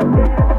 Dale, dale,